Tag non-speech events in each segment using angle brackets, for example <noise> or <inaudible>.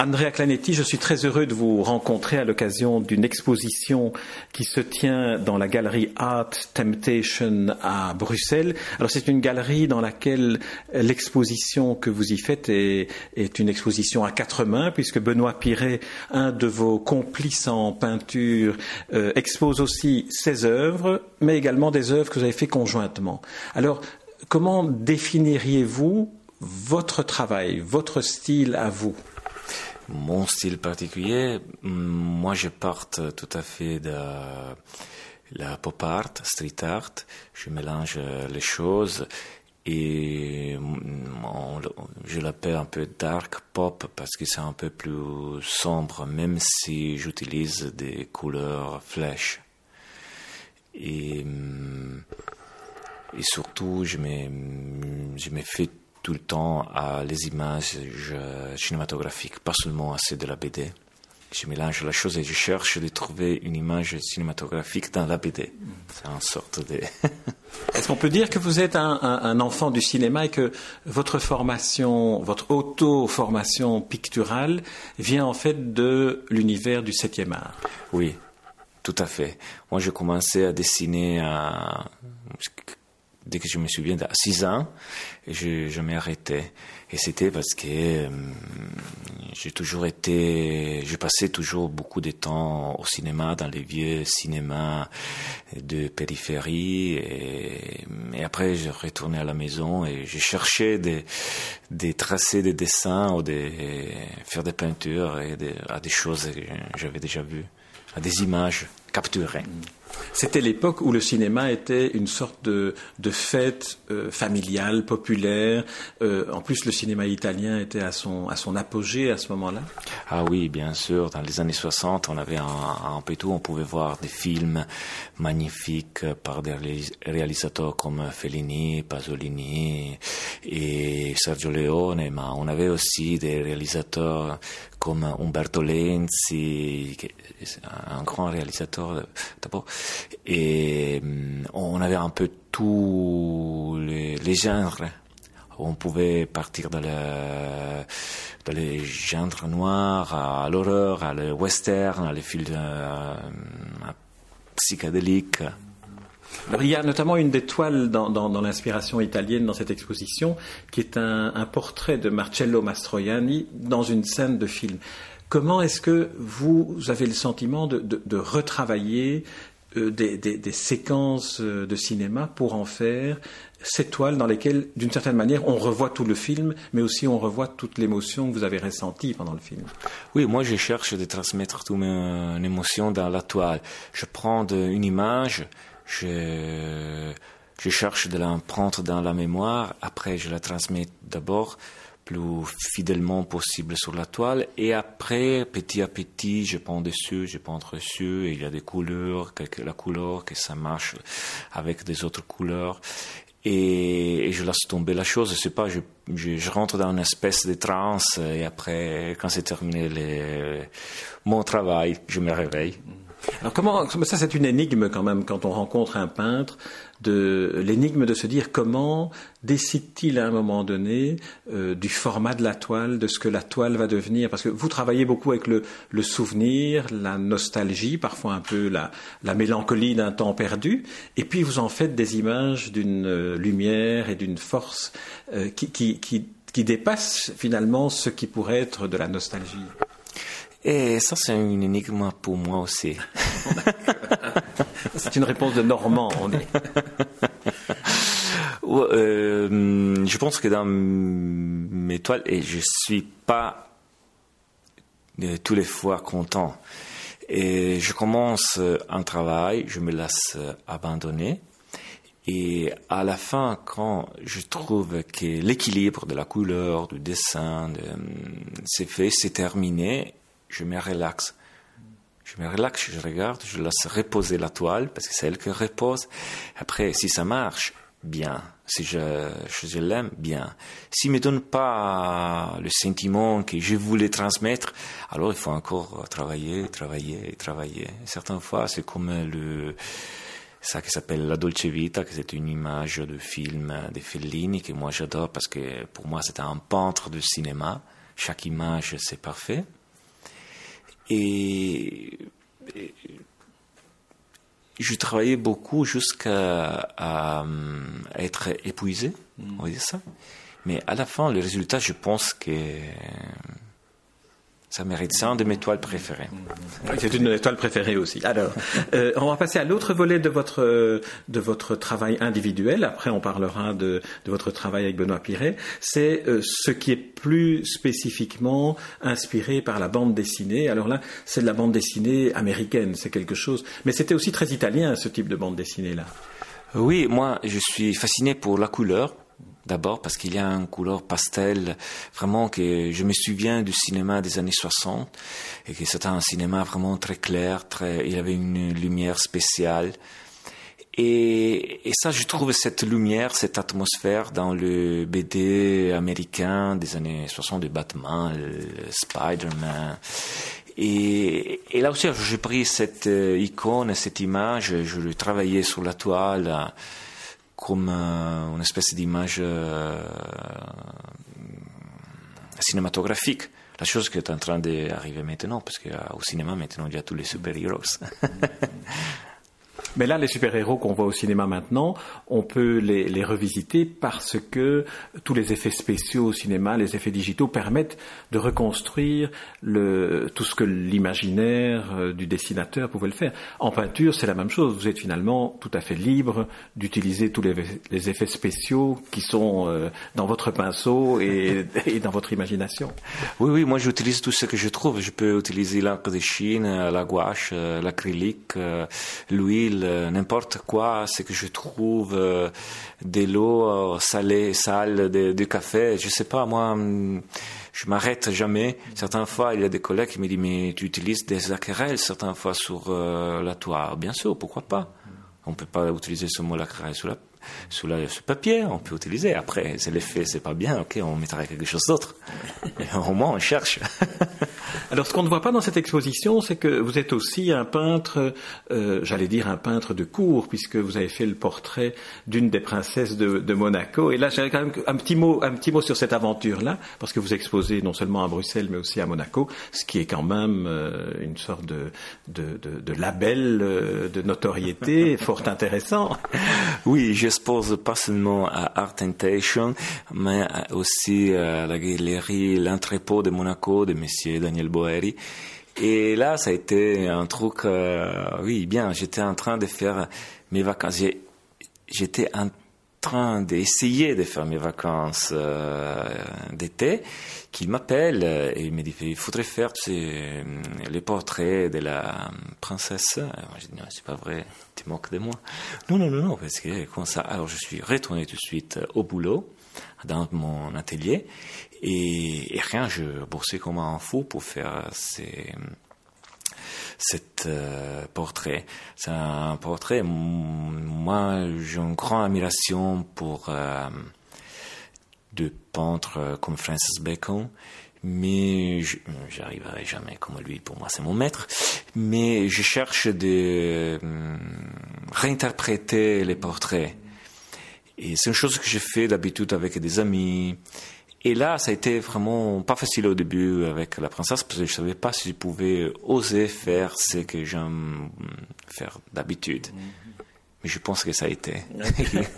Andrea Clanetti, je suis très heureux de vous rencontrer à l'occasion d'une exposition qui se tient dans la galerie Art Temptation à Bruxelles. Alors c'est une galerie dans laquelle l'exposition que vous y faites est, une exposition à quatre mains puisque Benoît Piret, un de vos complices en peinture, euh, expose aussi ses œuvres, mais également des œuvres que vous avez fait conjointement. Alors comment définiriez-vous votre travail, votre style à vous? Mon style particulier, moi je parte tout à fait de la pop art, street art. Je mélange les choses et je l'appelle un peu dark pop parce que c'est un peu plus sombre, même si j'utilise des couleurs flèches. Et, et surtout, je me, je me fais tout le temps à les images cinématographiques, pas seulement à celles de la BD. Je mélange la chose et je cherche de trouver une image cinématographique dans la BD. C'est une sorte de... <laughs> Est-ce qu'on peut dire que vous êtes un, enfant du cinéma et que votre formation, votre auto-formation picturale vient en fait de l'univers du 7e art? Oui, tout à fait. Moi, j'ai commencé à dessiner à dès que je me souviens, à 6 ans, je, je arrêté. Et c'était parce que euh, j'ai toujours été, je passais toujours beaucoup de temps au cinéma, dans les vieux cinémas de périphérie. Et, après, je retournais à la maison et je cherchais des, des tracés des dessins ou des, faire des peintures et des, à des choses que j'avais déjà vues, à des images capturées. C'était l'époque où le cinéma était une sorte de, fête euh, familiale, populaire. Euh, en plus, le cinéma italien était à son, à son apogée à ce moment-là. Ah oui, bien sûr. Dans les années 60, on avait un, un peu tout. On pouvait voir des films magnifiques par des réalisateurs comme Fellini, Pasolini et Sergio Leone. Mais on avait aussi des réalisateurs comme Umberto Lenzi, un grand réalisateur d'abord. Et mm, on avait un peu tous les, genres. On pouvait partir dans, le, dans les genres noirs, à l'horreur, à le western, à les films euh, psychédéliques. il y a notamment une des toiles dans, l'inspiration italienne dans cette exposition, qui est un, portrait de Marcello Mastroianni dans une scène de film. Comment est-ce que vous avez le sentiment de, retravailler des, des, des, séquences euh, de cinéma pour en faire ces toiles dans lesquelles, d'une certaine manière, on revoit tout le film, mais aussi on revoit toute l'émotion que vous avez ressentie pendant le film. Oui, moi je cherche de transmettre toute mon émotion dans la toile. Je prends une image, je, je cherche de la prendre dans la mémoire, après je la transmets d'abord plus fidèlement possible sur la toile. Et après, petit à petit, je prends dessus, je prends dessus, et il y a des couleurs, la couleur, que ça marche avec des autres couleurs. Et, je laisse tomber la chose. Je sais pas, je, rentre dans une espèce de transe, et après, quand c'est terminé mon travail, je me réveille. Alors comment ça c'est une énigme quand même quand on rencontre un peintre de l'énigme de se dire comment décide-t-il à un moment donné euh, du format de la toile, de ce que la toile va devenir? Parce que vous travaillez beaucoup avec le, souvenir, la nostalgie, parfois un peu la, mélancolie d'un temps perdu, et puis vous en faites des images d'une euh, lumière et d'une force euh, qui, qui, qui, qui dépasse finalement ce qui pourrait être de la nostalgie. Et ça, c'est une énigme pour moi aussi. <laughs> c'est une réponse de Normand, on est. <laughs> euh, je pense que dans mes toiles, et je suis pas euh, tous les fois content. Et je commence un travail, je me laisse abandonner. Et à la fin, quand je trouve que l'équilibre de la couleur, du dessin, de, c'est fait, c'est terminé, je me relaxe. Je me relaxe, je regarde, je laisse reposer la toile parce que c'est elle qui repose. Après, si ça marche, bien. Si je, je, l'aime, bien. S'il me donne pas le sentiment que je voulais transmettre, alors il faut encore travailler, travailler, travailler. Certaines fois, c'est comme le, ça qui s'appelle La Dolce Vita, que c'est une image de film de Fellini que moi j'adore parce que pour moi c'était un peintre de cinéma chaque image, c'est parfait. Et, je travaillais beaucoup jusqu'à être épuisé, on va dire ça. Mais à la fin, le résultat, je pense que ça mérite. C'est un de mes toiles préférées. C'est une de mes toiles préférées aussi. Alors, euh, on va passer à l'autre volet de votre de votre travail individuel. Après, on parlera de, de votre travail avec Benoît Piret. C'est euh, ce qui est plus spécifiquement inspiré par la bande dessinée. Alors là, c'est de la bande dessinée américaine. C'est quelque chose. Mais c'était aussi très italien ce type de bande dessinée là. Oui, moi, je suis fasciné pour la couleur D'abord parce qu'il y a un couleur pastel, vraiment que je me souviens du cinéma des années 60 et que c'était un cinéma vraiment très clair, très, il avait une lumière spéciale. Et, et, ça, je trouve cette lumière, cette atmosphère dans le BD américain des années 60 de Batman, Spider-Man. Et, et, là aussi, j'ai pris cette euh, icône, cette image, je l'ai travaillé sur la toile comme euh, une espèce d'image euh, cinématographique. La chose qui est en train d'arriver maintenant, parce qu'au cinéma maintenant il y a tous les super-héros. <laughs> Mais là, les super-héros qu'on voit au cinéma maintenant, on peut les, revisiter parce que tous les effets spéciaux au cinéma, les effets digitaux permettent de reconstruire tout ce que l'imaginaire euh, du dessinateur pouvait le faire. En peinture, c'est la même chose. Vous êtes finalement tout à fait libre d'utiliser tous les, effets spéciaux qui sont euh, dans votre pinceau et, <laughs> et, dans votre imagination. Oui, oui, moi j'utilise tout ce que je trouve. Je peux utiliser l'encre de Chine, la gouache, euh, l'acrylique, l'huile euh, n'importe quoi, c'est que je trouve euh, de l'eau euh, salée, sale, du café, je sais pas, moi, hum, je m'arrête jamais. Certaines fois, il y a des collègues qui me disent, mais tu utilises des aquarelles certaines fois sur la toile. Bien sûr, pourquoi pas? On peut pas utiliser ce mot l'aquarelle sur la sous le papier, on peut utiliser. Après, c'est l'effet, c'est pas bien, ok, on mettra quelque chose d'autre. <laughs> Au moins, on cherche. <laughs> Alors, ce qu'on ne voit pas dans cette exposition, c'est que vous êtes aussi un peintre, euh, j'allais dire un peintre de cour, puisque vous avez fait le portrait d'une des princesses de, de Monaco. Et là, j'avais quand même un petit mot, un petit mot sur cette aventure-là, parce que vous exposez non seulement à Bruxelles, mais aussi à Monaco, ce qui est quand même euh, une sorte de, de, de, de label euh, de notoriété <laughs> fort intéressant. Oui, je j'expose pas seulement à Art Tentation, mais aussi à la galerie L'Entrepôt de Monaco de Monsieur Daniel Boeri. Et là, ça a été un truc, euh, oui, bien, j'étais en train de faire mes vacances. J'étais en train d'essayer de faire mes vacances euh, d'été, qu'il m'appelle et il me dit il faudrait faire euh, les portraits de la princesse. moi, je dis non, c'est pas vrai, tu moques de moi. Non, non, non, non, parce que comme ça? Alors je suis retourné tout de suite au boulot dans mon atelier et, et rien, je bossais comme un fou pour faire ces cet euh, portrait. C'est un portrait, moi j'ai une grande admiration pour euh, de peintres euh, comme Francis Bacon, mais j'arriverai jamais comme lui, pour moi c'est mon maître, mais je cherche de réinterpréter les portraits. Et c'est une chose que je fais d'habitude avec des amis, et là, ça a été vraiment pas facile au début avec la princesse parce que je savais pas si je pouvais oser faire ce que j'aime faire d'habitude. Mais je pense que ça a été.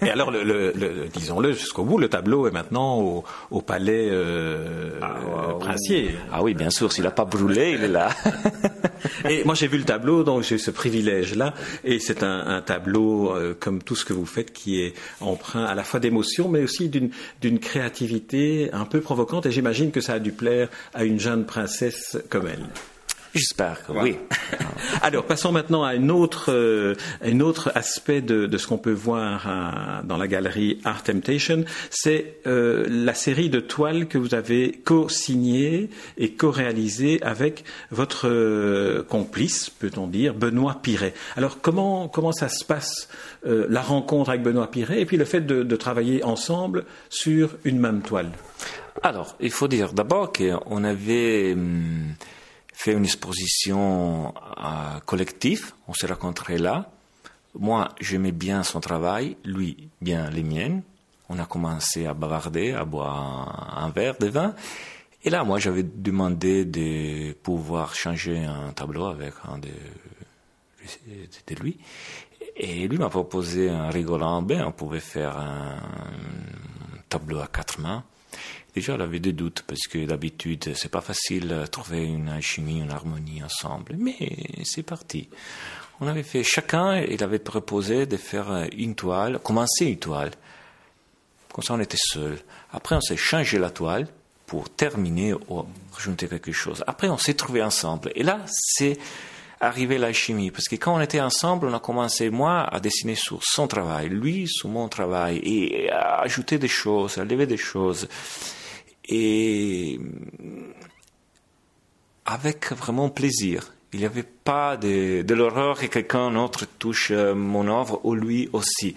Et alors, le, le, disons-le jusqu'au bout, le tableau est maintenant au, au palais euh, ah, princier. Ah oui, bien sûr, s'il n'a pas brûlé, il est là. <laughs> et moi, j'ai vu le tableau, donc j'ai eu ce privilège-là. Et c'est un, un, tableau, euh, comme tout ce que vous faites, qui est empreint à la fois d'émotion, mais aussi d'une créativité un peu provocante. Et j'imagine que ça a dû plaire à une jeune princesse comme elle. J'espère que oui. <laughs> Alors, passons maintenant à un autre, euh, un autre aspect de, de ce qu'on peut voir à, dans la galerie Art Temptation. C'est euh, la série de toiles que vous avez co-signée et co-réalisée avec votre euh, complice, peut-on dire, Benoît Piret. Alors, comment, comment ça se passe, euh, la rencontre avec Benoît Piret et puis le fait de, de travailler ensemble sur une même toile? Alors, il faut dire d'abord qu'on avait... Hum, fait une exposition euh, collective. On s'est rencontrés là. Moi, j'aimais bien son travail, lui, bien les miennes. On a commencé à bavarder, à boire un, verre de vin. Et là, moi, j'avais demandé de pouvoir changer un tableau avec un de, de lui. Et lui m'a proposé un rigolant, ben, on pouvait faire un tableau à quatre mains. Déjà, elle avait des doutes parce que d'habitude, c'est pas facile de trouver une alchimie, une harmonie ensemble. Mais c'est parti. On avait fait chacun, il avait proposé de faire une toile, commencer une toile. Comme ça, on était seul. Après, on s'est changé la toile pour terminer ou rajouter quelque chose. Après, on s'est trouvé ensemble. Et là, c'est arrivé l'alchimie. Parce que quand on était ensemble, on a commencé, moi, à dessiner sur son travail, lui sur mon travail, et à ajouter des choses, à lever des choses. Et avec vraiment plaisir. Il n'y avait pas de, de l'horreur que quelqu'un d'autre touche euh, mon œuvre ou lui aussi.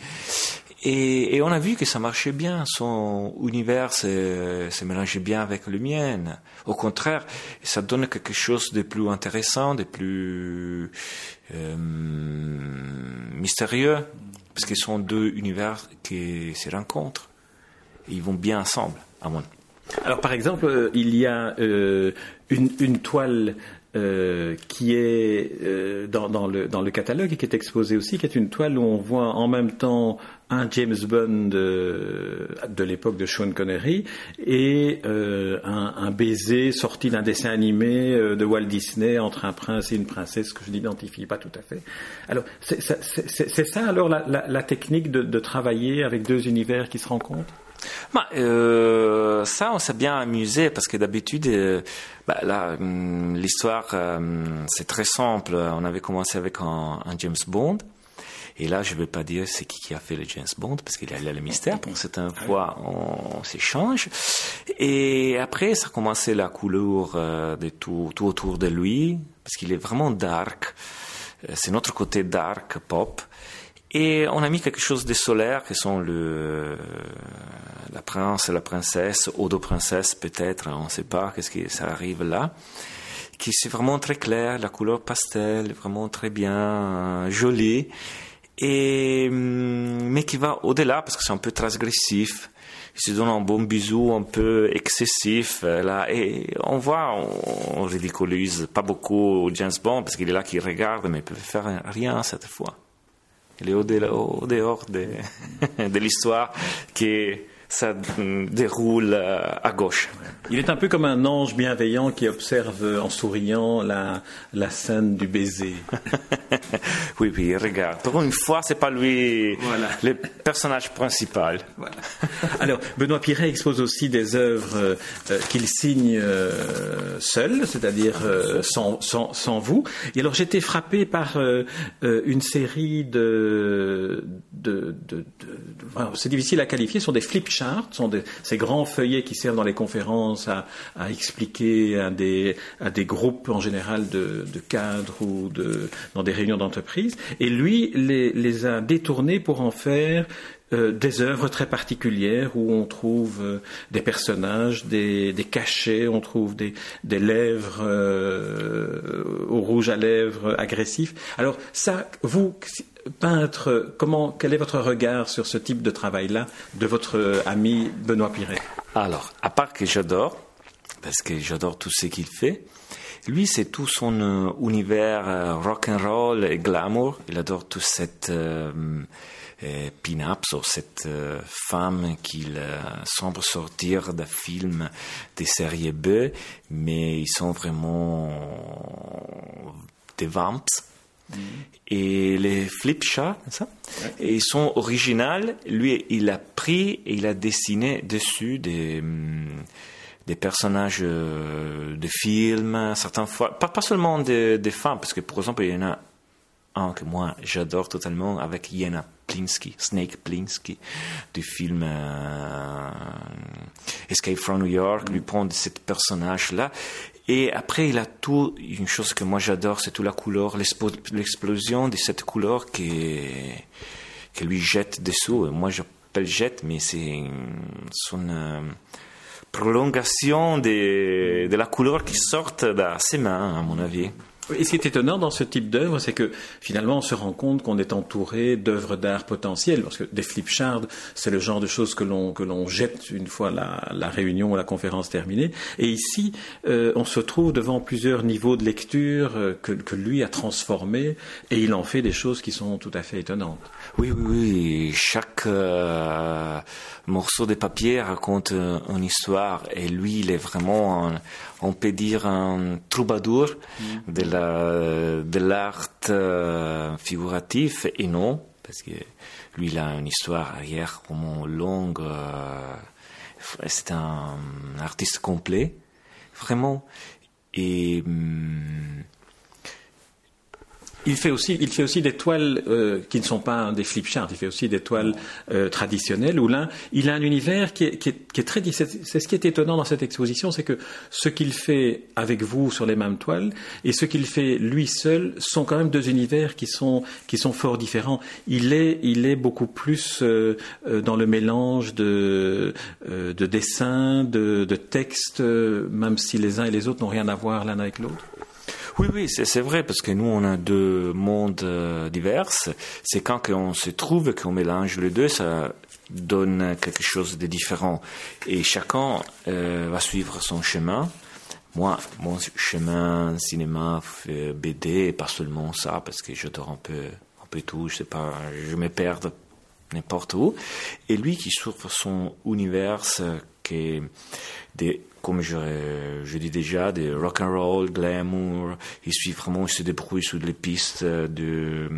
Et, et, on a vu que ça marchait bien, son univers se, se, mélangeait bien avec le mien. Au contraire, ça donne quelque chose de plus intéressant, de plus euh, mystérieux, parce qu'ils sont deux univers qui se rencontrent. Ils vont bien ensemble, à mon alors par exemple, euh, il y a euh, une, toile euh, qui est dans, dans, le, catalogue et qui est exposée aussi, qui est une toile où on voit en même temps un James Bond de, l'époque de Sean Connery et un, baiser sorti d'un dessin animé de Walt Disney entre un prince et une princesse que je n'identifie pas tout à fait. Alors c'est ça alors la, technique de travailler avec deux univers qui se rencontrent? Bah, euh, ça, on s'est bien amusé parce que d'habitude, euh, bah, là, hum, l'histoire, euh, c'est très simple. On avait commencé avec un, un, James Bond. Et là, je ne vais pas dire c'est qui qui a fait le James Bond parce qu'il y a le mystère. Pour certaines fois, on, on s'échange. Et après, ça a commencé la couleur euh, de tout, tout autour de lui parce qu'il est vraiment dark. Euh, c'est notre côté dark pop. Et on a mis quelque chose de solaire, qui sont le, la prince et la princesse, ou deux princesses peut-être, on ne sait pas qu'est-ce qui ça arrive là, qui c'est vraiment très clair, la couleur pastel, vraiment très bien, euh, jolie, et, hum, mais qui va au-delà parce que c'est un peu transgressif. Il se donne un bon bisou un peu excessif euh, là et on voit on, on ridiculise pas beaucoup James Bond parce qu'il est là qui regarde mais il peut faire rien cette fois. Il est au, au dehors de, <laughs> de l'histoire qui ça déroule euh, à gauche. Il est un peu comme un ange bienveillant qui observe en souriant la, la scène du baiser. <laughs> oui, oui, regarde. Pour une fois, c'est pas lui voilà. le personnage principal. Voilà. Alors, Benoît Piret expose aussi des œuvres euh, qu'il signe euh, seul, c'est-à-dire euh, sans, sans, sans, vous. Et alors, j'étais frappé par euh, une série de... de, de, de c'est difficile à qualifier, ce sont des flip charts, sont ces grands feuillets qui servent dans les conférences à, expliquer à des, groupes en général de, cadres ou dans des réunions d'entreprise. Et lui les, a détournés pour en faire euh, des œuvres très particulières où on trouve euh, des personnages, des, cachets, on trouve des, des lèvres euh, au rouge à lèvres agressifs. Alors ça, vous, peintre, comment, quel est votre regard sur ce type de travail-là de votre ami Benoît Piret? Alors, à part que j'adore, parce que j'adore tout ce qu'il fait, lui, c'est tout son euh, univers euh, rock and roll et glamour. Il adore toute cette euh, euh, pin-up, cette euh, femme qu'il semble sortir d'un film des séries B, mais ils sont vraiment des vamps. Et les flip ça ouais. et ils sont originales. Lui, il a pris et il a dessiné dessus des des personnages de films, certaines fois, pas, pas seulement des, des femmes, parce que par exemple, il y en a un que moi j'adore totalement avec Yena Plinsky, Snake Plinsky, du film euh, Escape from New York, lui prend ce personnage-là. Et après, il a tout, une chose que moi j'adore, c'est toute la couleur, l'explosion de cette couleur qui, que lui jette dessous. Moi j'appelle jette, mais c'est son... Euh, prolongation de, de, la couleur qui sort de ses mains, à mon avis. Et ce qui est étonnant dans ce type d'œuvre, c'est que finalement on se rend compte qu'on est entouré d'œuvres d'art potentielles, parce que des flipchards, c'est le genre de choses que l'on que l'on jette une fois la, la, réunion ou la conférence terminée. Et ici, euh, on se trouve devant plusieurs niveaux de lecture euh, que, que, lui a transformés, et il en fait des choses qui sont tout à fait étonnantes. Oui, oui, oui. Chaque euh, morceau de papier raconte une histoire, et lui, il est vraiment, on peut dire, un troubadour mm. de la de l'art euh, figuratif et non, parce que lui, il a une histoire arrière vraiment longue. Euh, c'est un artiste complet, vraiment. Et hum, il fait aussi, il fait aussi des toiles euh, qui ne sont pas des flip charts. Il fait aussi des toiles euh, traditionnelles où là, il a un univers qui est, qui est, qui est très. C'est ce qui est étonnant dans cette exposition, c'est que ce qu'il fait avec vous sur les mêmes toiles et ce qu'il fait lui seul sont quand même deux univers qui sont qui sont fort différents. Il est, il est beaucoup plus euh, euh dans le mélange de euh, de dessins, de, de textes, même si les uns et les autres n'ont rien à voir l'un avec l'autre. Oui, oui, c'est vrai, parce que nous, on a deux mondes euh, divers. C'est quand on se trouve, qu'on mélange les deux, ça donne quelque chose de différent. Et chacun euh, va suivre son chemin. Moi, mon chemin cinéma, BD, pas seulement ça, parce que j'adore un peu, un peu tout, je sais pas, je me perds n'importe où. Et lui qui souffre son univers, qui est des comme je, dis déjà, des rock and roll, glamour. Il suit vraiment, il se débrouille sur les pistes de,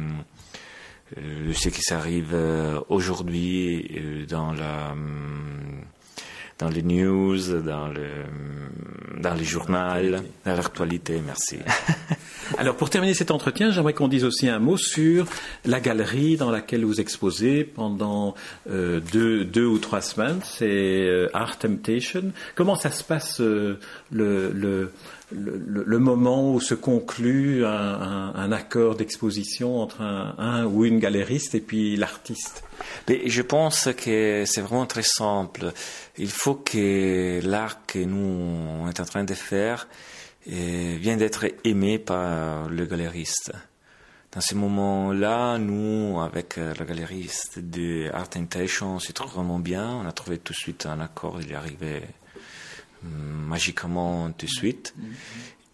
de ce qui s'arrive euh, aujourd'hui euh, dans la dans les news, dans le dans les journaux, dans l'actualité. Merci. <laughs> Alors pour terminer cet entretien, j'aimerais qu'on dise aussi un mot sur la galerie dans laquelle vous exposez pendant euh, deux, ou trois semaines. C'est euh, Art Temptation. Comment ça se passe euh, le, le, le, moment où se conclut un, accord d'exposition entre un, ou une galériste et puis l'artiste Mais Je pense que c'est vraiment très simple. Il faut que l'art que nous est en train de faire et vient d'être aimé par le galériste. Dans ce moment-là, nous, avec euh, le galériste de Art Intention, on s'est trouvé vraiment bien. On a trouvé tout de suite un accord, il est arrivé magiquement tout de suite.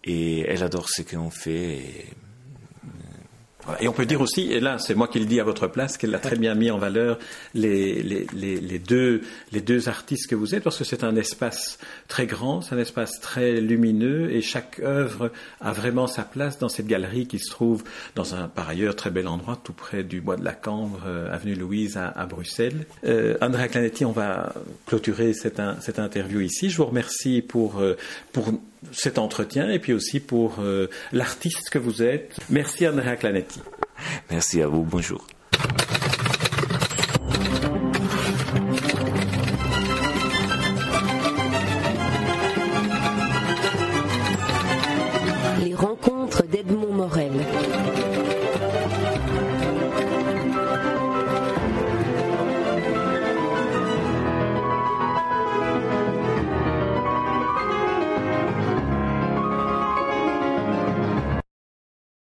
Et elle adore ce qu'on fait. Et on peut dire aussi, et là c'est moi qui le dis à votre place, qu'elle a très bien mis en valeur les, les, les, les, deux, les deux artistes que vous êtes, parce que c'est un espace très grand, c'est un espace très lumineux, et chaque œuvre a vraiment sa place dans cette galerie qui se trouve dans un par ailleurs très bel endroit, tout près du bois de la Cambre, euh, avenue Louise à, à Bruxelles. Euh, Andrea Clanetti, on va clôturer cette, cette interview ici. Je vous remercie pour, euh, pour cet entretien et puis aussi pour euh, l'artiste que vous êtes. Merci Andrea Clanetti. Merci à vous, bonjour.